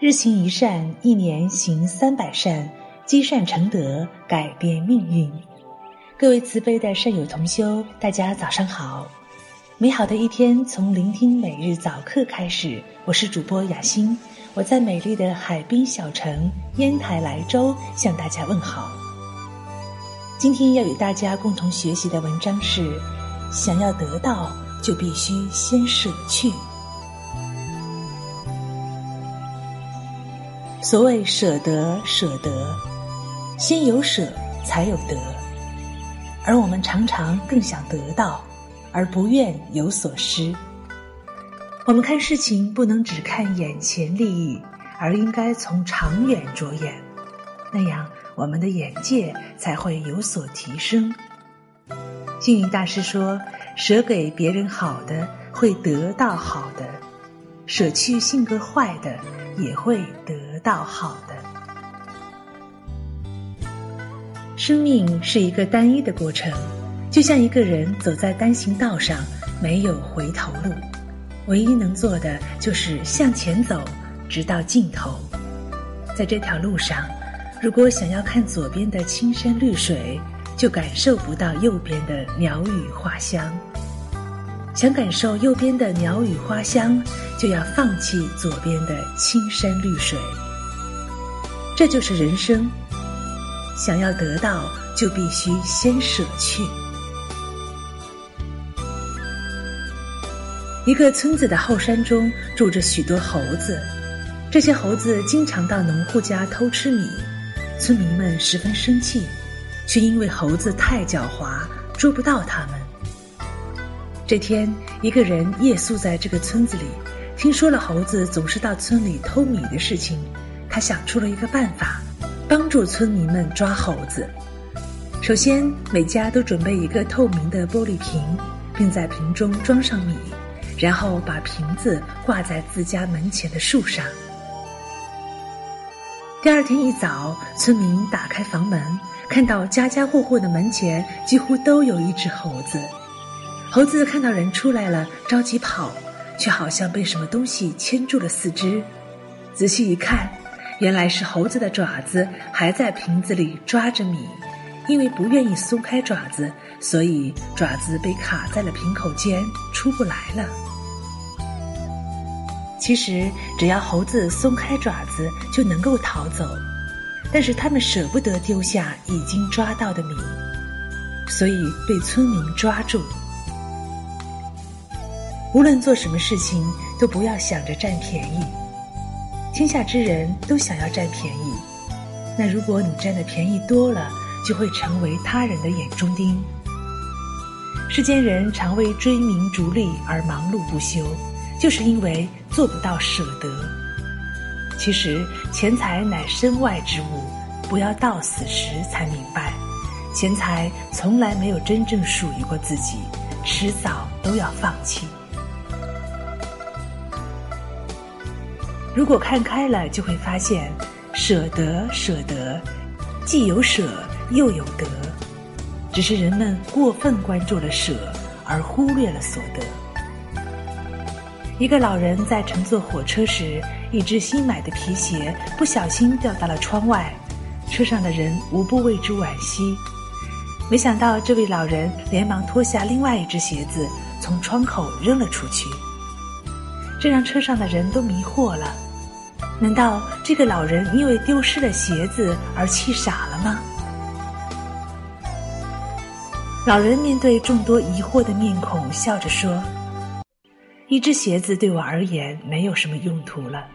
日行一善，一年行三百善，积善成德，改变命运。各位慈悲的善友同修，大家早上好！美好的一天从聆听每日早课开始。我是主播雅欣，我在美丽的海滨小城烟台莱州向大家问好。今天要与大家共同学习的文章是：想要得到，就必须先舍去。所谓舍得，舍得，先有舍，才有得。而我们常常更想得到，而不愿有所失。我们看事情不能只看眼前利益，而应该从长远着眼，那样我们的眼界才会有所提升。星云大师说：“舍给别人好的，会得到好的；舍去性格坏的，也会得。”到好的，生命是一个单一的过程，就像一个人走在单行道上，没有回头路，唯一能做的就是向前走，直到尽头。在这条路上，如果想要看左边的青山绿水，就感受不到右边的鸟语花香；想感受右边的鸟语花香，就要放弃左边的青山绿水。这就是人生。想要得到，就必须先舍去。一个村子的后山中住着许多猴子，这些猴子经常到农户家偷吃米，村民们十分生气，却因为猴子太狡猾，捉不到它们。这天，一个人夜宿在这个村子里，听说了猴子总是到村里偷米的事情。他想出了一个办法，帮助村民们抓猴子。首先，每家都准备一个透明的玻璃瓶，并在瓶中装上米，然后把瓶子挂在自家门前的树上。第二天一早，村民打开房门，看到家家户户的门前几乎都有一只猴子。猴子看到人出来了，着急跑，却好像被什么东西牵住了四肢。仔细一看。原来是猴子的爪子还在瓶子里抓着米，因为不愿意松开爪子，所以爪子被卡在了瓶口间，出不来了。其实只要猴子松开爪子就能够逃走，但是他们舍不得丢下已经抓到的米，所以被村民抓住。无论做什么事情，都不要想着占便宜。天下之人都想要占便宜，那如果你占的便宜多了，就会成为他人的眼中钉。世间人常为追名逐利而忙碌不休，就是因为做不到舍得。其实钱财乃身外之物，不要到死时才明白，钱财从来没有真正属于过自己，迟早都要放弃。如果看开了，就会发现，舍得舍得，既有舍又有得，只是人们过分关注了舍，而忽略了所得。一个老人在乘坐火车时，一只新买的皮鞋不小心掉到了窗外，车上的人无不为之惋惜。没想到这位老人连忙脱下另外一只鞋子，从窗口扔了出去，这让车上的人都迷惑了。难道这个老人因为丢失了鞋子而气傻了吗？老人面对众多疑惑的面孔，笑着说：“一只鞋子对我而言没有什么用途了，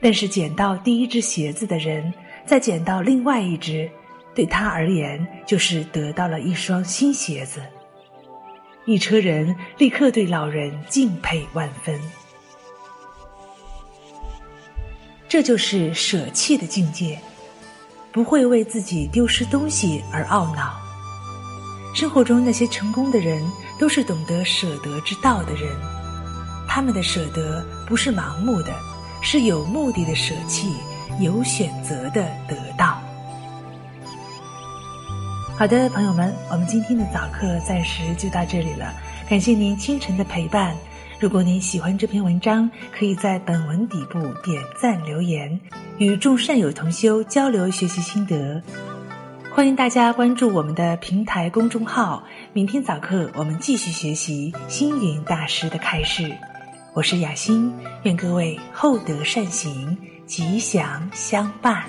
但是捡到第一只鞋子的人，再捡到另外一只，对他而言就是得到了一双新鞋子。”一车人立刻对老人敬佩万分。这就是舍弃的境界，不会为自己丢失东西而懊恼。生活中那些成功的人，都是懂得舍得之道的人。他们的舍得不是盲目的，是有目的的舍弃，有选择的得到。好的，朋友们，我们今天的早课暂时就到这里了。感谢您清晨的陪伴。如果您喜欢这篇文章，可以在本文底部点赞留言，与众善友同修交流学习心得。欢迎大家关注我们的平台公众号。明天早课我们继续学习星云大师的开示。我是雅欣，愿各位厚德善行，吉祥相伴。